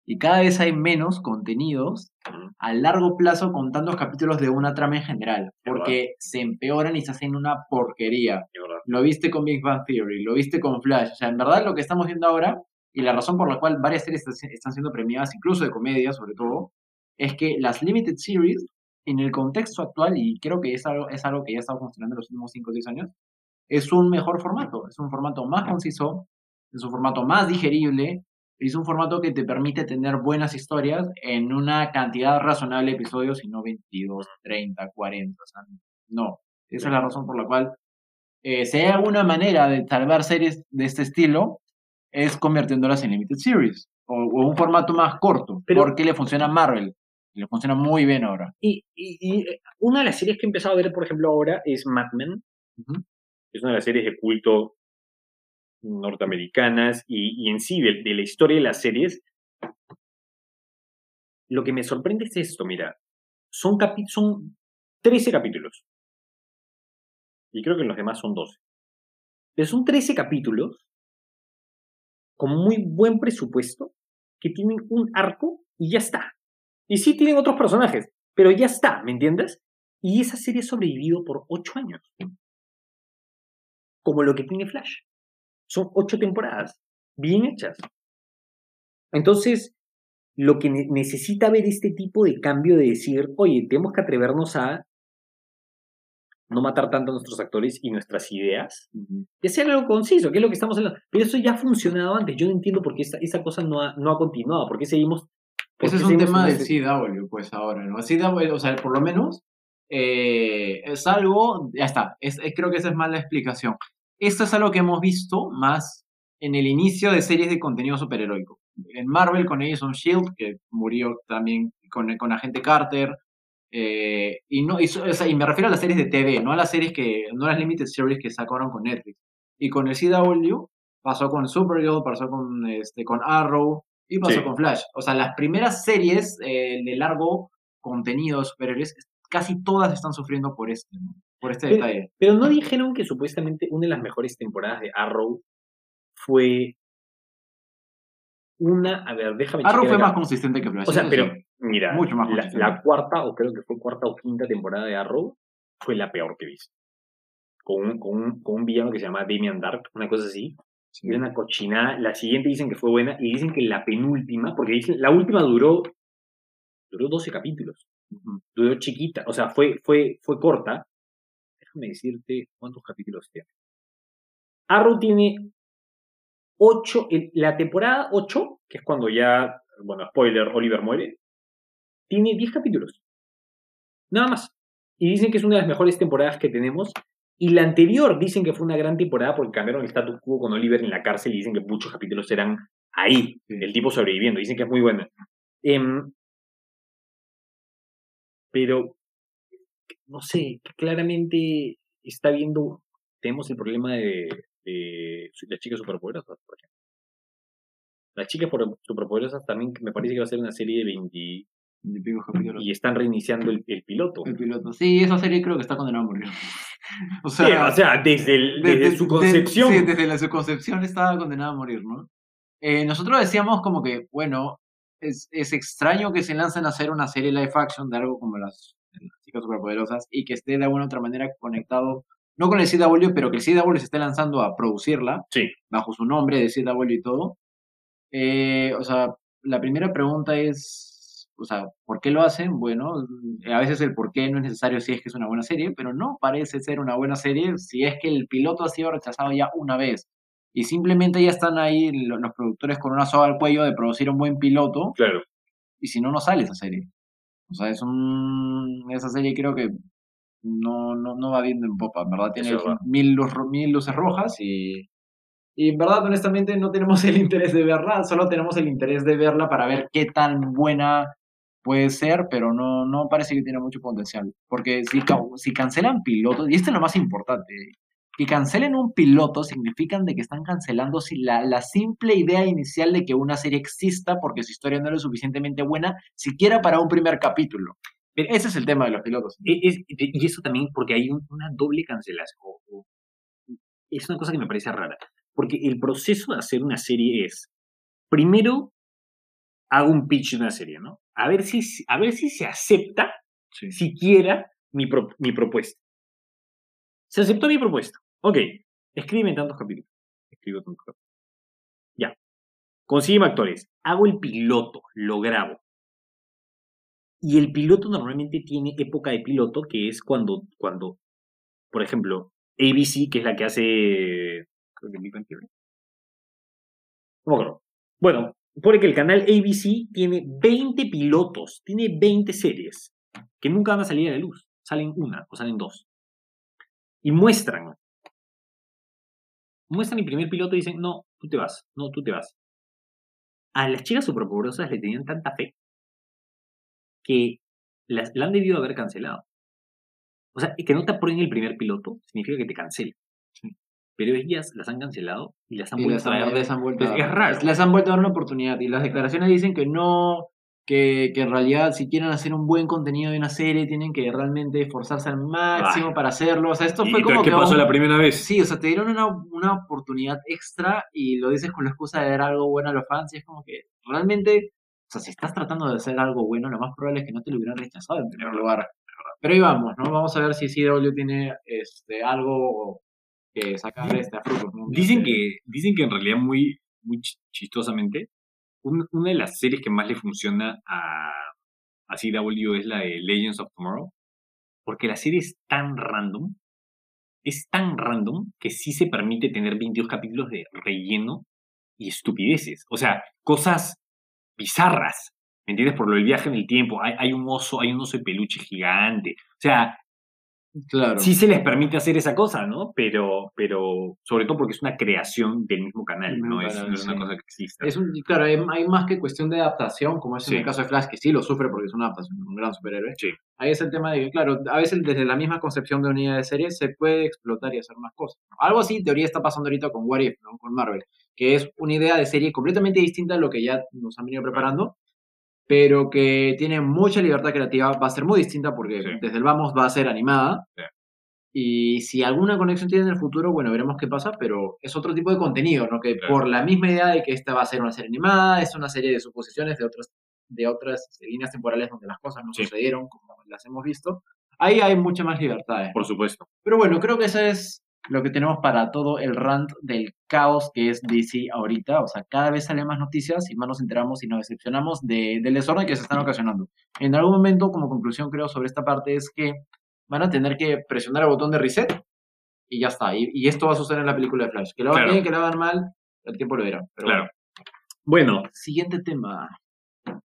Speaker 1: y cada vez hay menos contenidos a largo plazo con tantos capítulos de una trama en general, porque se empeoran y se hacen una porquería. Lo viste con Big Bang Theory, lo viste con Flash. O sea, en verdad lo que estamos viendo ahora, y la razón por la cual varias series están siendo premiadas, incluso de comedia sobre todo, es que las limited series, en el contexto actual, y creo que es algo, es algo que ya ha estado funcionando en los últimos 5 o 6 años, es un mejor formato. Es un formato más conciso, es un formato más digerible, es un formato que te permite tener buenas historias en una cantidad razonable de episodios y no 22, 30, 40. O sea, no. Esa es la razón por la cual eh, si hay alguna manera de salvar series de este estilo, es convirtiéndolas en limited series o, o un formato más corto,
Speaker 2: Pero-
Speaker 1: porque le funciona a Marvel, le funciona muy bien ahora.
Speaker 2: Y, y- y, eh, una de las series que he empezado a ver, por ejemplo, ahora es Mad Men. Es una de las series de culto norteamericanas y, y en sí de, de la historia de las series. Lo que me sorprende es esto, mira. Son, capi- son 13 capítulos. Y creo que los demás son 12. Pero son 13 capítulos con muy buen presupuesto que tienen un arco y ya está. Y sí tienen otros personajes, pero ya está, ¿me entiendes? Y esa serie ha sobrevivido por ocho años. Como lo que tiene Flash. Son ocho temporadas, bien hechas. Entonces, lo que ne- necesita ver este tipo de cambio de decir, oye, tenemos que atrevernos a no matar tanto a nuestros actores y nuestras ideas, y hacer algo conciso, que es lo que estamos hablando. Pero eso ya ha funcionado antes. Yo no entiendo por qué esa, esa cosa no ha, no ha continuado, por qué seguimos... por
Speaker 1: Ese
Speaker 2: qué
Speaker 1: es un tema
Speaker 2: este-
Speaker 1: CW, pues ahora, ¿no? CW, o sea, por lo menos eh, es algo, ya está, es, es- creo que esa es más la explicación. Esto es algo que hemos visto más en el inicio de series de contenido superheroico. En Marvel con Agents of S.H.I.E.L.D., que murió también con, con Agente Carter, eh, y, no, y, so- o sea, y me refiero a las series de TV, no a las series que, no a las limited series que sacaron con Netflix. Y con el CW pasó con Supergirl, pasó con, este, con Arrow y pasó
Speaker 2: Sí.
Speaker 1: con Flash. O sea, las primeras series eh, de largo contenido de superhéroes, casi todas están sufriendo por este, ¿no? por este
Speaker 2: Pero-
Speaker 1: detalle.
Speaker 2: Pero no dijeron que supuestamente una de las mejores temporadas de Arrow fue una, a ver, déjame
Speaker 1: Arrow fue
Speaker 2: acá.
Speaker 1: más consistente que Flash.
Speaker 2: O sea, pero
Speaker 1: sí.
Speaker 2: mira,
Speaker 1: Mucho más
Speaker 2: la, la cuarta, o creo que fue cuarta o quinta temporada de Arrow, fue la peor que he visto. Con un, con un, con un villano que se llama Damian Dark, una cosa así.
Speaker 1: Sí.
Speaker 2: Y una cochinada. La siguiente dicen que fue buena y dicen que la penúltima, porque dicen, la última duró, duró 12 capítulos. Duró chiquita, o sea, fue, fue, fue corta. Déjame decirte cuántos capítulos tiene. Arrow tiene 8, la temporada 8, que es cuando ya, bueno, spoiler, Oliver muere, tiene 10 capítulos. Nada más. Y dicen que es una de las mejores temporadas que tenemos. Y la anterior dicen que fue una gran temporada porque cambiaron el status quo con Oliver en la cárcel y dicen que muchos capítulos eran ahí, el tipo sobreviviendo. Dicen que es muy buena. Em, pero, no sé, claramente está viendo, tenemos el problema de, de las chicas superpoderosas, por ejemplo. Las chicas superpoderosas también me parece que va a ser una serie de 20
Speaker 1: Y
Speaker 2: están reiniciando el, el piloto.
Speaker 1: El piloto. Sí, esa serie creo que está condenada a morir. o
Speaker 2: Sí,
Speaker 1: sea,
Speaker 2: o sea, desde, el- desde
Speaker 1: de-
Speaker 2: su
Speaker 1: de-
Speaker 2: concepción.
Speaker 1: sí, desde la, su concepción estaba condenada a morir, ¿no? Eh, nosotros decíamos como que, bueno, es, es extraño que se lancen a hacer una serie live action de algo como las, las chicas superpoderosas y que esté de alguna u otra manera conectado, no con el CW, pero que el CW se esté lanzando a producirla
Speaker 2: Sí.
Speaker 1: bajo su nombre de CW y todo. Eh, o sea, la primera pregunta es, o sea, ¿por qué lo hacen? Bueno, a veces el por qué no es necesario si es que es una buena serie, pero no parece ser una buena serie si es que el piloto ha sido rechazado ya una vez. Y simplemente ya están ahí lo- los productores con una soga al cuello de producir un buen piloto,
Speaker 2: Claro.
Speaker 1: y si no, no sale esa serie. O sea, es un, esa serie creo que no, no, no va viendo en popa, en verdad tiene mil, luz- mil luces rojas y, y en verdad, honestamente, no tenemos el interés de verla, solo tenemos el interés de verla para ver qué tan buena puede ser, pero no, no parece que tiene mucho potencial. Porque si, si cancelan pilotos, y esto es lo más importante, que cancelen un piloto significan de que están cancelando si la, la simple idea inicial de que una serie exista porque su historia no es lo suficientemente buena, siquiera para un primer capítulo. Pero ese es el tema de los pilotos.
Speaker 2: E- es- y eso también porque hay un- una doble cancelación. Es una cosa que me parece rara. Porque el proceso de hacer una serie es, primero, hago un pitch de una serie, ¿no? A ver si, a ver si se acepta siquiera mi, pro- mi propuesta. Se aceptó mi propuesta. Ok, escríbeme tantos capítulos. Escribo tantos capítulos. Ya. Consígueme actores. Hago el piloto, lo grabo. Y el piloto normalmente tiene época de piloto, que es cuando, cuando por ejemplo, ABC, que es la que hace. Creo que Big. Bueno, pone que el canal ABC tiene 20 pilotos, tiene 20 series, que nunca van a salir a la luz. Salen una o salen dos. Y muestran. Muestran el primer piloto y dicen, no, tú te vas, no, tú te vas. A las chicas superpoderosas le tenían tanta fe que las, la han debido haber cancelado. O sea, que no te aprueben el primer piloto significa que te cancelen. Pero ellas las han cancelado y las han
Speaker 1: Y
Speaker 2: vuelto a traer.
Speaker 1: han vuelto
Speaker 2: Es-
Speaker 1: a
Speaker 2: es raro.
Speaker 1: Les han vuelto a dar una oportunidad. Y las declaraciones dicen que no, que, que en realidad si quieren hacer un buen contenido de una serie, tienen que realmente esforzarse al máximo
Speaker 2: Ay.
Speaker 1: para hacerlo. O sea, esto
Speaker 2: ¿Y
Speaker 1: fue como
Speaker 2: qué
Speaker 1: que
Speaker 2: pasó
Speaker 1: un-
Speaker 2: la primera vez?
Speaker 1: Sí, o sea, te dieron una, una oportunidad extra y lo dices con la excusa de dar algo bueno a los fans. Y es como que realmente, o sea, si estás tratando de hacer algo bueno, lo más probable es que no te lo hubieran rechazado en primer lugar. Pero ahí vamos, ¿no? Vamos a ver si CW tiene este, algo que sacar este, a frutos. ¿no?
Speaker 2: Dicen que, dicen que en realidad muy, muy ch- chistosamente, un- una de las series que más le funciona a, a CW es la de Legends of Tomorrow, porque la serie es tan random, es tan random que sí se permite tener 22 capítulos de relleno y estupideces. O sea, cosas bizarras. ¿Me entiendes? Por lo del viaje en el tiempo. Hay, hay un oso, hay un oso de peluche gigante. O sea,
Speaker 1: Claro.
Speaker 2: sí se les permite hacer esa cosa, ¿no? Pero, pero sobre todo porque es una creación del mismo canal,
Speaker 1: mismo
Speaker 2: no es,
Speaker 1: canal,
Speaker 2: una cosa que exista.
Speaker 1: Es un, claro, hay, hay más que cuestión de adaptación, como es en el caso de Flash, que sí lo sufre porque es una adaptación de un gran superhéroe.
Speaker 2: Sí.
Speaker 1: Ahí es el tema de que, claro, a veces desde la misma concepción de unidad de serie se puede explotar y hacer más cosas. Algo así, en teoría, está pasando ahorita con What If, ¿no? con Marvel, que es una idea de serie completamente distinta a lo que ya nos han venido preparando, pero que tiene mucha libertad creativa, va a ser muy distinta porque
Speaker 2: Sí.
Speaker 1: desde el vamos va a ser animada.
Speaker 2: Sí.
Speaker 1: Y si alguna conexión tiene en el futuro, bueno, veremos qué pasa, pero es otro tipo de contenido, ¿no? Que
Speaker 2: Claro.
Speaker 1: por la misma idea de que esta va a ser una serie animada, es una serie de suposiciones de otras, de otras líneas temporales donde las cosas no
Speaker 2: Sí.
Speaker 1: sucedieron como las hemos visto, ahí hay mucha más libertad. ¿eh?
Speaker 2: Por supuesto.
Speaker 1: Pero bueno, creo que eso es lo que tenemos para todo el rant del caos que es DC ahorita. O sea, cada vez salen más noticias y más nos enteramos y nos decepcionamos de, del desorden que se están ocasionando. En algún momento, como conclusión, creo, sobre esta parte es que van a tener que presionar el botón de reset y ya está. Y, y esto va a suceder en la película de Flash. Que lo hagan
Speaker 2: Claro.
Speaker 1: bien, que lo hagan mal, el tiempo lo. Pero
Speaker 2: Claro.
Speaker 1: bueno.
Speaker 2: Bueno,
Speaker 1: Siguiente tema.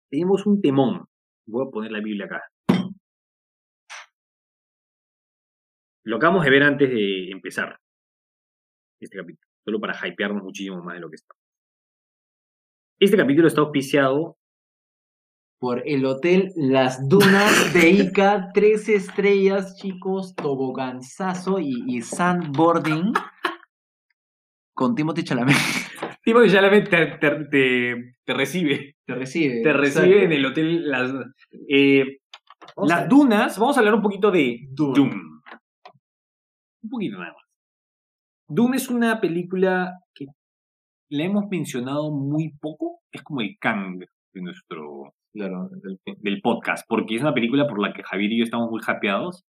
Speaker 2: tenemos un temón. Voy a poner la Biblia acá. Lo acabamos de ver antes de empezar este capítulo, solo para hypearnos muchísimo más de lo que está. Este capítulo está auspiciado
Speaker 1: Por el hotel Las Dunas de Ica, tres estrellas, chicos, toboganzazo y, y sandboarding con Timothy Chalamet.
Speaker 2: La ve- te, te- te- te recibe.
Speaker 1: Te recibe.
Speaker 2: Te recibe en el hotel Las, eh, las. Dunas. Vamos a hablar un poquito de. Doom. Un poquito nada más. Doom es una película que la hemos mencionado muy poco. Es como el Kang de nuestro
Speaker 1: Claro,
Speaker 2: del podcast, porque es una película por la que Javier y yo estamos muy hapeados,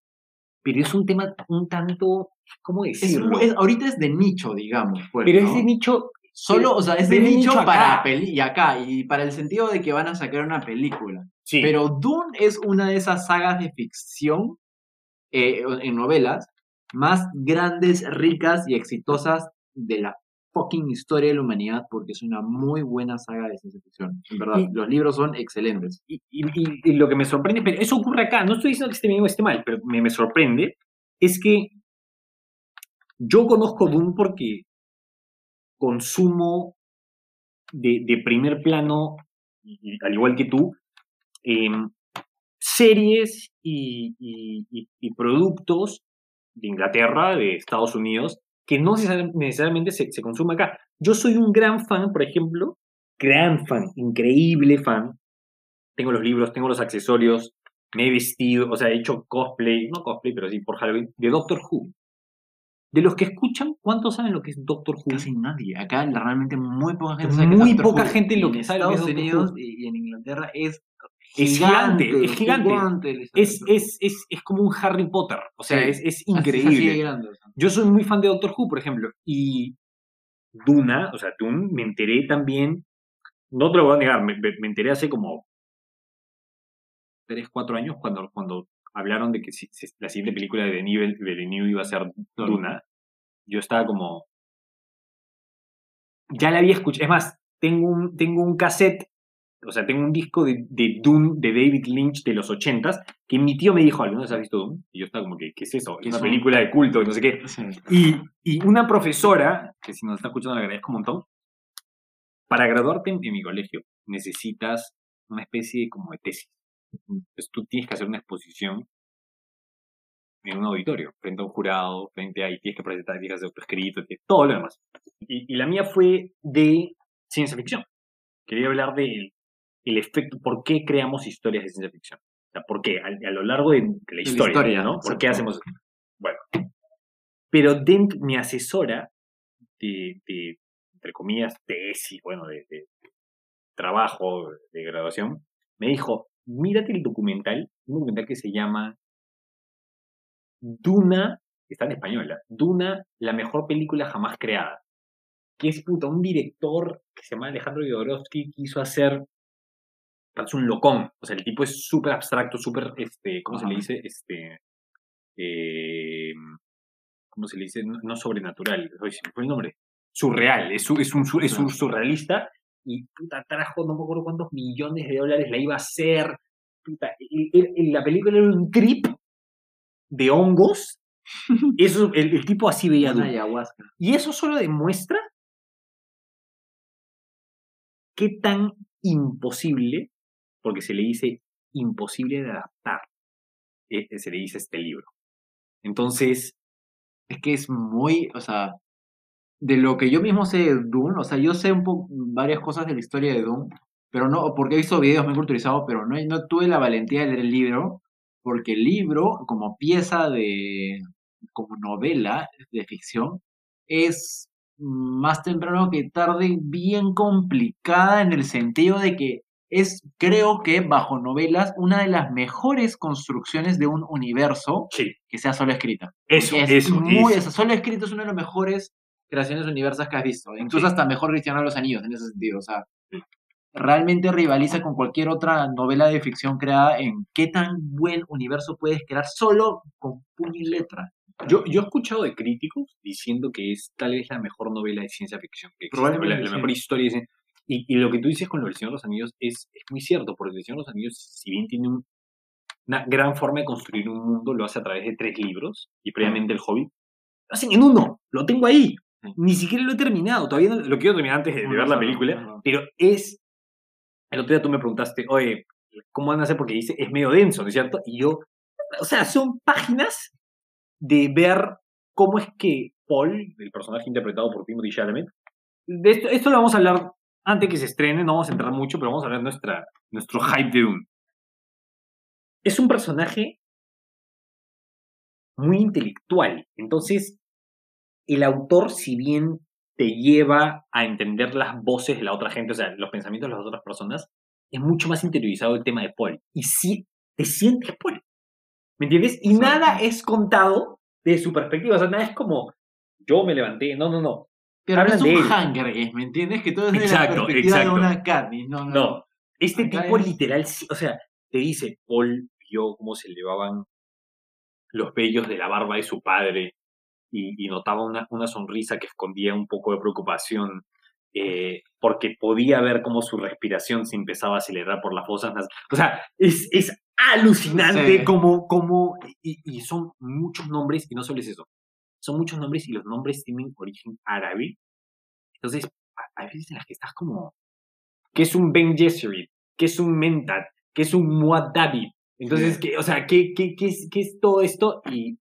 Speaker 2: pero es un tema un tanto, ¿cómo
Speaker 1: es-
Speaker 2: decirlo?
Speaker 1: es- ahorita es de nicho, digamos. pues,
Speaker 2: pero
Speaker 1: ¿no?
Speaker 2: es de nicho,
Speaker 1: Solo, o sea, es
Speaker 2: de
Speaker 1: de, nicho,
Speaker 2: nicho
Speaker 1: para peli y acá, y para el sentido de que van a sacar una película.
Speaker 2: sí,
Speaker 1: Pero Dune es una de esas sagas de ficción eh, en novelas más grandes, ricas y exitosas de la fucking historia de la humanidad porque es una muy buena saga de ciencia ficción. En verdad,
Speaker 2: Y-
Speaker 1: los libros son excelentes.
Speaker 2: y, y- y- y lo que me sorprende, pero eso ocurre acá, no estoy diciendo que esté bien o esté mal, pero me, me sorprende, es que yo conozco Doom porque consumo de, de primer plano, al igual que tú, em, series y productos de Inglaterra, de Estados Unidos, que no necesar- necesariamente se, se consume acá. Yo soy un gran fan, por ejemplo, gran fan, increíble fan. Tengo los libros, tengo los accesorios, me he vestido, o sea, he hecho cosplay, no cosplay, pero sí por Halloween, de Doctor Who. De los que escuchan, ¿cuántos saben lo que es Doctor Who?
Speaker 1: Casi nadie. Acá realmente muy poca gente sabe es
Speaker 2: Muy
Speaker 1: Doctor
Speaker 2: poca
Speaker 1: Who.
Speaker 2: gente lo que
Speaker 1: en
Speaker 2: sabe lo que es
Speaker 1: Estados Unidos y en Inglaterra Es
Speaker 2: gigante, es gigante.
Speaker 1: gigante
Speaker 2: Es,
Speaker 1: Who.
Speaker 2: es, es, es como un Harry Potter, o sea,
Speaker 1: Sí.
Speaker 2: es, es increíble.
Speaker 1: grande, o sea.
Speaker 2: Yo soy muy fan de Doctor Who, por ejemplo, y Duna, o sea, Dune, me enteré también, no te lo voy a negar, me, me- enteré hace como 3, 4 años cuando, cuando hablaron de que si- si la siguiente película de Denis de Denis iba a ser. Duna. Yo estaba como... Ya la había escuchado, es más, tengo un, tengo un cassette, o sea, tengo un disco de, de Dune de David Lynch de los 80s, que mi tío me dijo, ¿alguna vez has visto Dune? Y yo estaba como que, ¿qué es eso?
Speaker 1: ¿Qué
Speaker 2: Es una película de culto, y no sé qué.
Speaker 1: Sí.
Speaker 2: Y, y una profesora, que si nos está escuchando le agradezco un montón, para graduarte en, en mi colegio necesitas una especie de como de tesis. Entonces tú tienes que hacer una exposición en un auditorio, frente a un jurado, frente a, y tienes que presentar, tienes que hacer escrito, todo lo demás. Y, y la mía fue de ciencia ficción. Quería hablar del el efecto, por qué creamos historias de ciencia ficción. O sea, por qué, a, a lo largo de, la
Speaker 1: la
Speaker 2: historia, ¿no? ¿Por qué hacemos Bueno. Pero dentro, mi asesora de, de, entre comillas, tesis, bueno, de, de trabajo, de graduación, me dijo, mírate el documental, un documental que se llama Duna, está en español, ¿eh? Duna, la mejor película jamás creada. que es puta, un director que se llama Alejandro Jodorowsky, quiso hacer. Parece un locón. O sea, el tipo es súper abstracto, súper, este, ¿cómo se le dice? Este. eh, ¿Cómo se le dice? No, no sobrenatural. Oye, se me fue el nombre. Surreal. Es, es, un, es un surrealista. Y puta, trajo no me acuerdo cuántos millones de dólares la iba a hacer. Puta, y la película era un trip de hongos. Eso, el, el tipo así veía
Speaker 1: Una ayahuasca.
Speaker 2: Y eso solo demuestra qué tan imposible, porque se le dice imposible de adaptar, eh, se le dice este libro. Entonces,
Speaker 1: Es que es muy, o sea, de lo que yo mismo sé de Dune, o sea, yo sé un varias cosas de la historia de Dune, pero no, porque he visto videos muy culturizados, pero no, no tuve la valentía de leer el libro, porque el libro, como pieza de, como novela de ficción, es más temprano que tarde bien complicada en el sentido de que es, creo que bajo novelas, una de las mejores construcciones de un universo
Speaker 2: sí,
Speaker 1: que sea solo escrita.
Speaker 2: eso,
Speaker 1: Es
Speaker 2: eso,
Speaker 1: muy,
Speaker 2: eso.
Speaker 1: solo escrito es una de las mejores creaciones universas que has visto. Incluso
Speaker 2: Sí.
Speaker 1: hasta mejor Cristiano de los Anillos en ese sentido. O sea,
Speaker 2: Sí.
Speaker 1: realmente rivaliza con cualquier otra novela de ficción creada en qué tan buen universo puedes crear solo con puño y letra.
Speaker 2: Yo, yo he escuchado de críticos diciendo que es tal vez la mejor novela de ciencia ficción que existe, la,
Speaker 1: Probablemente
Speaker 2: la mejor historia. de cien- Y, y lo que tú dices con lo del Señor de los Anillos es, es muy cierto, porque el Señor de los Anillos, si bien tiene un- una gran forma de construir un mundo, lo hace a través de tres libros, y previamente el Hobbit, lo hacen en uno, lo tengo ahí. Ni siquiera lo he terminado, todavía no- lo quiero terminar antes de, de ver la película, pero es... El otro día tú me preguntaste, oye, ¿cómo van a hacer? Porque dice, es medio denso, ¿no es cierto? Y yo, o sea, son páginas de ver cómo es que Paul, el personaje interpretado por Timothy Chalamet, de esto, esto lo vamos a hablar antes que se estrene, no vamos a entrar mucho, pero vamos a de nuestra, nuestro hype de Dune. Es un personaje muy intelectual, entonces el autor, si bien te lleva a entender las voces de la otra gente, o sea, los pensamientos de las otras personas, es mucho más interiorizado el tema de Paul. Y sí, te sientes Paul. ¿Me entiendes? Y nada es contado de su perspectiva. O sea, nada es como, yo me levanté. No, no, no.
Speaker 1: Pero no es
Speaker 2: de
Speaker 1: un. Hunger Games, ¿me entiendes? Que todo es de
Speaker 2: Exacto,
Speaker 1: la perspectiva
Speaker 2: exacto.
Speaker 1: de una Katniss. No, no.
Speaker 2: No. Este
Speaker 1: Acá
Speaker 2: tipo
Speaker 1: es-
Speaker 2: literal, o sea, te dice, Paul vio cómo se elevaban los vellos de la barba de su padre y, y notaba una, una sonrisa que escondía un poco de preocupación eh, porque podía ver cómo su respiración se empezaba a acelerar por las fosas nasales. O sea, es, es alucinante
Speaker 1: Sí.
Speaker 2: como, como y, y son muchos nombres, y no solo es eso, son muchos nombres y los nombres tienen origen árabe. Entonces, a- hay veces en las que estás como, ¿qué es un Ben Gesserit? ¿Qué es un Mentat? ¿Qué es un Muad'Dib? Entonces,
Speaker 1: Sí.
Speaker 2: ¿qué, o sea, ¿qué, qué, qué, es, ¿qué es todo esto? Y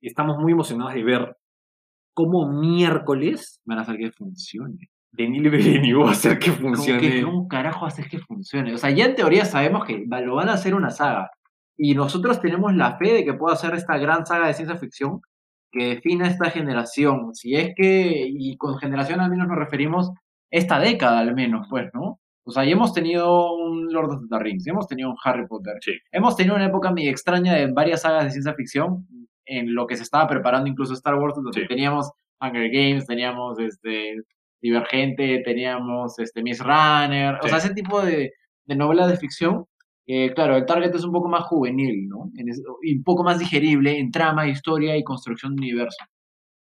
Speaker 2: estamos muy emocionados de ver cómo miércoles
Speaker 1: Van a hacer que funcione.
Speaker 2: Denis Villeneuve va a hacer que funcione.
Speaker 1: que ¿Cómo carajo haces que funcione? O sea, ya en teoría sabemos que lo van a hacer una saga. Y nosotros tenemos la fe de que pueda hacer esta gran saga de ciencia ficción que defina esta generación. Si es que, y con generación al menos nos referimos esta década al menos, pues, ¿no? O sea, ya hemos tenido un Lord of the Rings, hemos tenido un Harry Potter.
Speaker 2: Sí.
Speaker 1: Hemos tenido una época medio extraña de varias sagas de ciencia ficción en lo que se estaba preparando incluso Star Wars, donde
Speaker 2: Sí.
Speaker 1: teníamos Hunger Games, teníamos este Divergente, teníamos este Miss Runner, o sea, ese tipo de, de novelas de ficción. Eh, claro, el target es un poco más juvenil, ¿no? Y un poco más digerible en trama, historia y construcción de universo.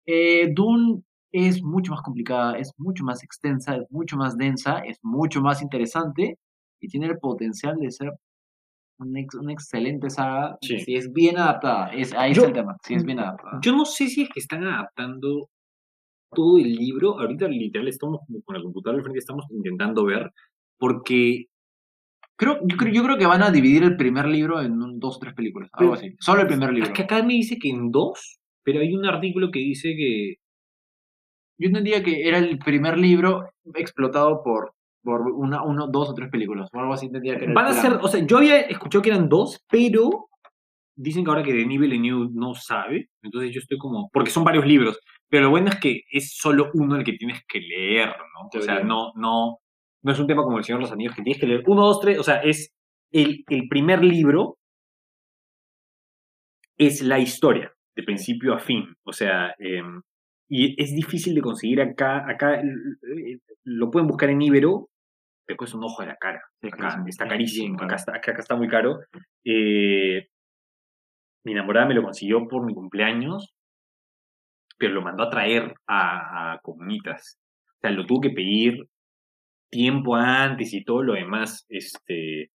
Speaker 1: Eh, Dune es mucho más complicada, es mucho más extensa, es mucho más densa, es mucho más interesante y tiene el potencial de ser una, ex- una excelente saga
Speaker 2: Sí.
Speaker 1: si es bien adaptada. Es, ahí
Speaker 2: Yo-
Speaker 1: está el tema, si es bien adaptada.
Speaker 2: Yo no sé si es que están adaptando todo el libro. Ahorita literal estamos como con la computadora al frente, estamos intentando ver, porque
Speaker 1: Creo, yo, creo, yo creo que van a dividir el primer libro en un- dos o tres películas, algo así. Solo el primer libro.
Speaker 2: es que acá me dice que en dos, pero hay un artículo que dice que
Speaker 1: Yo entendía que era el primer libro explotado por, por una, uno, dos o tres películas. O algo así entendía que era
Speaker 2: van a
Speaker 1: plan.
Speaker 2: ser, o sea, yo había escuchado que eran dos, pero dicen que ahora que Denis Villeneuve no sabe, entonces yo estoy como, porque son varios libros, pero lo bueno es que es solo uno el que tienes que leer, ¿no? O sea, no, no, no es un tema como El Señor de los Anillos que tienes que leer uno, dos, tres, o sea, es el, el primer libro es la historia, de principio a fin, o sea, em, Y es difícil de conseguir acá. Acá lo pueden buscar en Ibero, pero cuesta un ojo de la cara. Acá está carísimo. está, acá está muy caro. Eh, mi enamorada me lo consiguió por mi cumpleaños, pero lo mandó a traer a, a comunitas. O sea, lo tuvo que pedir tiempo antes y todo lo demás. Este.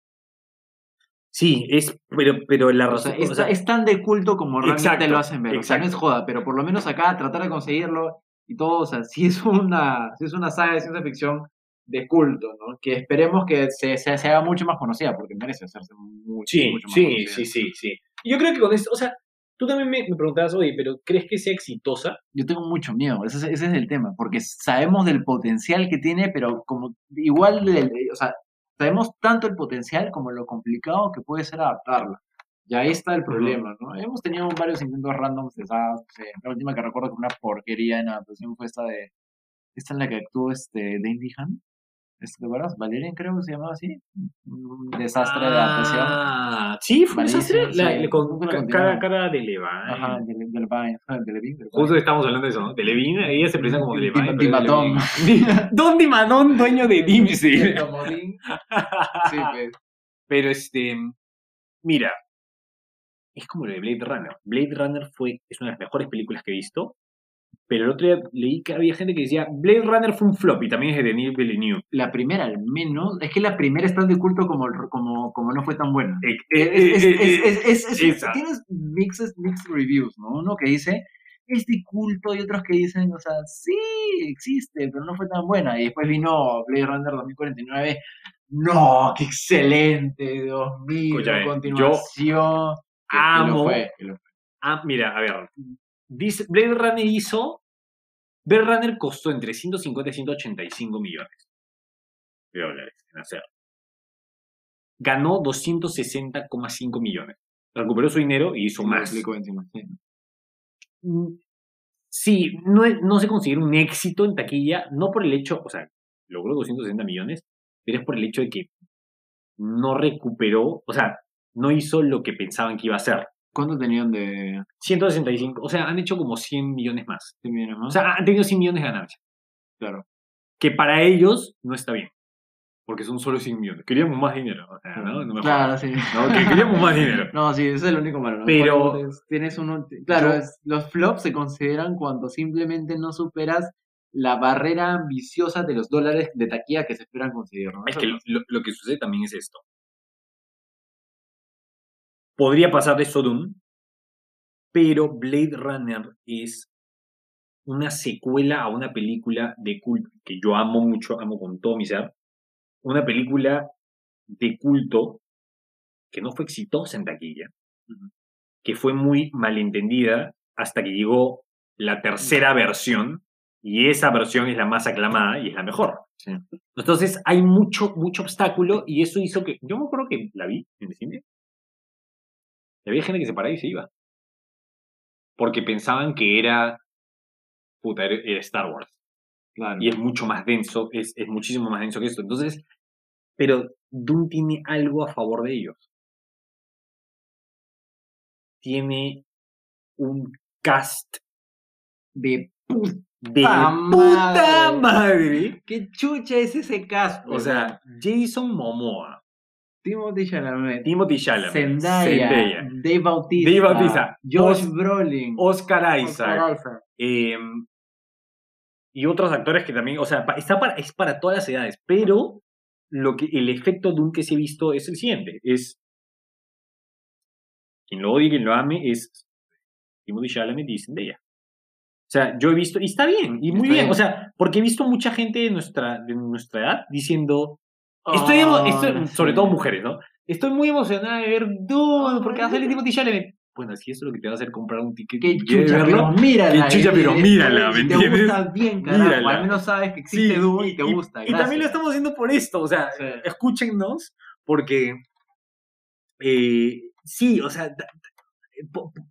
Speaker 2: Sí, es, pero, pero la
Speaker 1: O sea,
Speaker 2: razón.
Speaker 1: es,
Speaker 2: o sea,
Speaker 1: es tan de culto como realmente
Speaker 2: Exacto,
Speaker 1: lo hacen ver. O sea, no es joda, pero por lo menos acá tratar de conseguirlo y todo, o sea, sí es una, sí es una saga de ciencia ficción de culto, ¿no? Que esperemos que se, se, se haga mucho más conocida, porque merece hacerse mucho,
Speaker 2: Sí,
Speaker 1: mucho más
Speaker 2: sí,
Speaker 1: conocida.
Speaker 2: sí, sí, sí. Y Yo creo que con esto, o sea, tú también me, me preguntabas, oye, pero ¿crees que sea exitosa?
Speaker 1: Yo tengo mucho miedo, ese, es- ese es el tema, porque sabemos del potencial que tiene, pero como igual, o sea, sabemos tanto el potencial como lo complicado que puede ser adaptarla. Y ahí está el problema, ¿no? Hemos tenido varios intentos randoms de esas, sé, la última que recuerdo que una porquería en adaptación fue esta de, esta en la que actuó este Dane DeHaan, ¿te acuerdas? Valerian creo que se llamaba así, un desastre de adaptación.
Speaker 2: Ah, sí, fue un desastre. La- con
Speaker 1: la
Speaker 2: cara, cara de Levine.
Speaker 1: Ajá, de, de, de Levine,
Speaker 2: Justo estamos hablando de eso, ¿no? De Levine, ella se presenta como de Levine.
Speaker 1: Dimatón.
Speaker 2: Don Dimadón, dueño de Dimsy.
Speaker 1: Sí, pues.
Speaker 2: Pero este, mira, es como lo de Blade Runner. Blade Runner fue, es una de las mejores películas que he visto, pero el otro día leí que había gente que decía, Blade Runner fue un flop y también es de Denis Villeneuve.
Speaker 1: La primera, al menos, es que la primera es tan de culto como, como, como no fue tan buena. Tienes mixes, mixed reviews, ¿no? Uno que dice, es de culto, y otros que dicen, o sea, sí, existe, pero no fue tan buena. Y después vino Blade Runner 2049. No, qué excelente, Dios mío,
Speaker 2: Escúchame, yo
Speaker 1: continuación. Que- lo
Speaker 2: amo-
Speaker 1: fue, que lo fue.
Speaker 2: Ah, mira, a ver. Dice, Blade Runner hizo. Blade Runner costó entre 150 y 185 millones de dólares en hacer. Ganó 260,5 millones. Recuperó su dinero y hizo más.
Speaker 1: sí.
Speaker 2: Mm, Sí, no, es- no se considera un éxito en taquilla, no por el hecho, o sea, logró 260 millones, pero es por el hecho de que no recuperó, o sea, no hizo lo que pensaban que iba a hacer.
Speaker 1: ¿Cuánto tenían de,
Speaker 2: 165, o sea, han hecho como 100 millones más.
Speaker 1: de millones más?
Speaker 2: O sea, han tenido 100 millones de ganancias.
Speaker 1: claro.
Speaker 2: Que para ellos no está bien. Porque son solo 100 millones. Queríamos más dinero. O sea, ¿no? No me
Speaker 1: claro, sí.
Speaker 2: No, que queríamos más dinero.
Speaker 1: No, sí, ese es el único malo.
Speaker 2: Pero-
Speaker 1: tienes uno, claro, es- los flops se consideran cuando simplemente no superas la barrera ambiciosa de los dólares de taquilla que se esperan conseguir. ¿no?
Speaker 2: Es que
Speaker 1: no-
Speaker 2: lo, lo que sucede también es esto. Podría pasar de Sodom, pero Blade Runner es una secuela a una película de culto que yo amo mucho, amo con todo mi ser. Una película de culto que no fue exitosa en taquilla, que fue muy malentendida hasta que llegó la tercera versión y esa versión es la más aclamada y es la mejor.
Speaker 1: Sí.
Speaker 2: Entonces hay mucho, mucho obstáculo y eso hizo que. Yo me acuerdo que la vi en el cine. Y había gente que se paraba y se iba. Porque pensaban que era. Puta, era, Star Wars.
Speaker 1: claro.
Speaker 2: Y es mucho más denso, es, es muchísimo más denso que esto. Entonces, pero Doom tiene algo a favor de ellos. Tiene un cast
Speaker 1: de puta
Speaker 2: de
Speaker 1: ¡Puta
Speaker 2: puta
Speaker 1: madre!
Speaker 2: madre.
Speaker 1: ¿Qué chucha es ese cast?
Speaker 2: O sea, Jason Momoa,
Speaker 1: Timothy Chalamet,
Speaker 2: Timothy Chalamet,
Speaker 1: Zendaya,
Speaker 2: Zendaya,
Speaker 1: Dave Bautista,
Speaker 2: Dave Bautista,
Speaker 1: Josh
Speaker 2: Os-
Speaker 1: Brolin,
Speaker 2: Oscar Isaac,
Speaker 1: Oscar Isaac.
Speaker 2: em, y otros actores que también, o sea, está para, es para todas las edades, pero lo que, el efecto de un que se ha visto es el siguiente, es quien lo odie, quien lo ame, es Timothy Chalamet y Zendaya. O sea, yo he visto, y está bien, y muy bien,
Speaker 1: bien.
Speaker 2: o sea, porque he visto mucha gente de nuestra, de nuestra edad diciendo, Estoy,
Speaker 1: Oh, no
Speaker 2: sobre todo mujeres, ¿no? Estoy muy emocionada de ver Dune, porque va a salir. Timothy Chalamet. Bueno, si eso es lo que te va a hacer comprar un ticket,
Speaker 1: Qué chucha,
Speaker 2: verlo,
Speaker 1: pero mírala.
Speaker 2: Qué chucha, pero
Speaker 1: y-
Speaker 2: mírala,
Speaker 1: y
Speaker 2: ¿me
Speaker 1: te
Speaker 2: entiendes?
Speaker 1: gusta bien, carajo.
Speaker 2: Mírala.
Speaker 1: Al menos sabes que existe
Speaker 2: Sí,
Speaker 1: Dune y te gusta.
Speaker 2: Y también lo estamos haciendo por esto, o sea,
Speaker 1: Sí.
Speaker 2: escúchennos, porque eh, sí, o sea,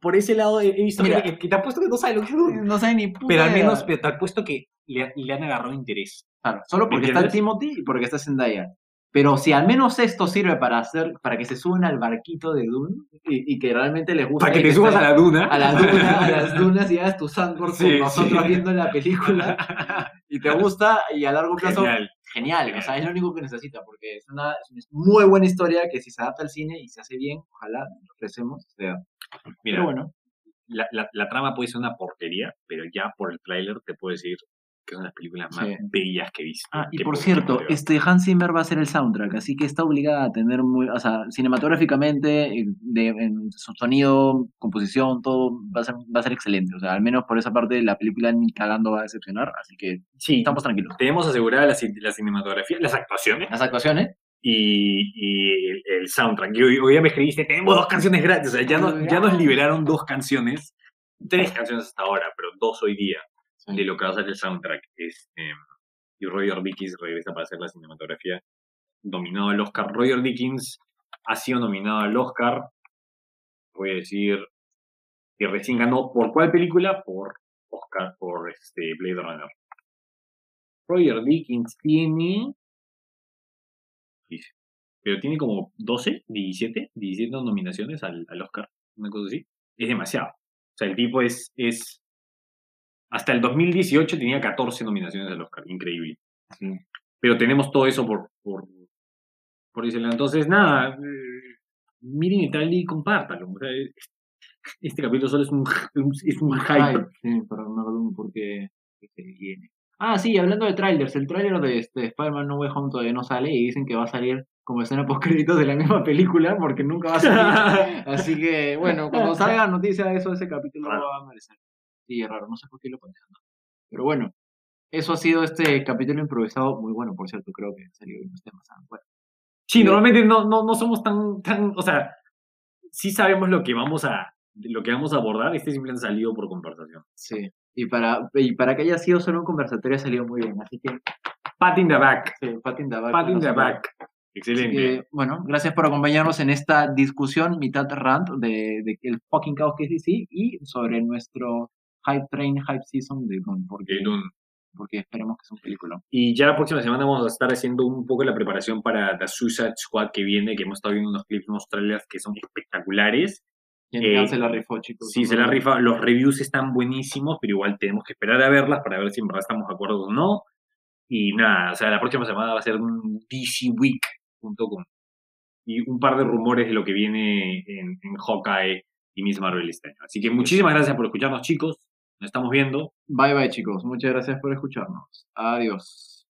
Speaker 2: por, ese lado he visto
Speaker 1: Mira.
Speaker 2: que, que te apuesto que no sabe lo que es Dune.
Speaker 1: No sabe ni puta
Speaker 2: Pero al menos pero te apuesto que le, le han agarrado interés.
Speaker 1: Claro, solo
Speaker 2: ¿Me
Speaker 1: porque está? Timothy y porque está Zendaya. Pero si al menos esto sirve para hacer, para que se suban al barquito de Dune y, y que realmente les guste.
Speaker 2: Para que te subas a la duna.
Speaker 1: a la duna, a las dunas y hagas tu sandboard
Speaker 2: Sí,
Speaker 1: con nosotros
Speaker 2: sí.
Speaker 1: viendo la película y te gusta y a largo plazo
Speaker 2: Genial.
Speaker 1: genial, o sea, es lo único que necesita, porque es una, es una muy buena historia que si se adapta al cine y se hace bien, ojalá lo ofrecemos. O sea,
Speaker 2: Mira,
Speaker 1: pero bueno,
Speaker 2: la, la, la trama puede ser una porquería, pero ya por el tráiler te puedo decir que son las películas más
Speaker 1: Sí.
Speaker 2: bellas que he visto.
Speaker 1: Ah, y por cierto, este Hans Zimmer va a ser el soundtrack, así que está obligada a tener muy, o sea, cinematográficamente, eh, de, en su sonido, composición, todo va a ser, va a ser excelente. O sea, al menos por esa parte la película ni cagando va a decepcionar, así que
Speaker 2: sí,
Speaker 1: estamos tranquilos.
Speaker 2: tenemos asegurada la, cin- la cinematografía, las actuaciones
Speaker 1: Las actuaciones,
Speaker 2: y, y el, el soundtrack. Y hoy, hoy ya me escribiste, tenemos dos canciones gratis. O sea, ya, no- ya nos liberaron dos canciones, tres canciones hasta ahora, pero dos hoy día de lo que va a ser el soundtrack. Este, y Roger Dickens regresa para hacer la cinematografía. Nominado al Oscar. Roger Dickens ha sido nominado al Oscar. Voy a decir que recién ganó. ¿Por cuál película? Por Oscar, por este Blade Runner. Roger Dickens tiene. Pero tiene como 12, 17, 17 nominaciones al, al Oscar. Una cosa así. Es demasiado. O sea, el tipo es, es hasta el 2018 tenía 14 nominaciones al Oscar, increíble. Pero tenemos todo eso por, por, por decirlo. Entonces, nada, eh, miren el trailer y compártalo. O sea, es- este capítulo solo es un, es un hype.
Speaker 1: Sí, no me por qué qué se viene. Ah, sí, hablando de trailers, el trailer de este Spider-Man No Way Home todavía no sale y dicen que va a salir como escena post créditos de la misma película porque nunca va a salir. Así que, bueno, cuando salga noticia de eso, ese capítulo
Speaker 2: Raro.
Speaker 1: va a aparecer. Sí, es raro, no sé por qué lo ponen. Pero bueno, eso ha sido este capítulo improvisado, muy bueno, por cierto, creo que salió bien los temas. ah, Bueno,
Speaker 2: Sí, normalmente no, no, no somos tan, tan, o sea, sí sabemos lo que vamos a, lo que vamos a abordar, este simplemente salido por conversación.
Speaker 1: sí. Y para, y para que haya sido solo un conversatorio ha salido muy bien. Así que,
Speaker 2: Pat in the back,
Speaker 1: sí, pat in the back.
Speaker 2: pat in the back. Excelente.
Speaker 1: que, bueno, gracias por acompañarnos en esta discusión, mitad rant, de, de el fucking caos que es DC y sobre nuestro Hype Train, Hype Season de Dune, porque, porque esperemos que sea un película.
Speaker 2: Y ya la próxima semana vamos a estar haciendo un poco la preparación para The Suicide Squad que viene, que hemos estado viendo unos clips, unos trailers que son espectaculares. Eh,
Speaker 1: se la rifó, chicos.
Speaker 2: Sí, se la rifa. Los reviews están buenísimos, pero igual tenemos que esperar a verlas para ver si en verdad estamos de acuerdo o no. Y nada, o sea, la próxima semana va a ser un DCWeek.com. Y un par de rumores de lo que viene en, en Hawkeye y Miss Marvel este año. Así que muchísimas gracias por escucharnos, chicos. Nos estamos viendo.
Speaker 1: Bye bye chicos, muchas gracias por escucharnos. Adiós.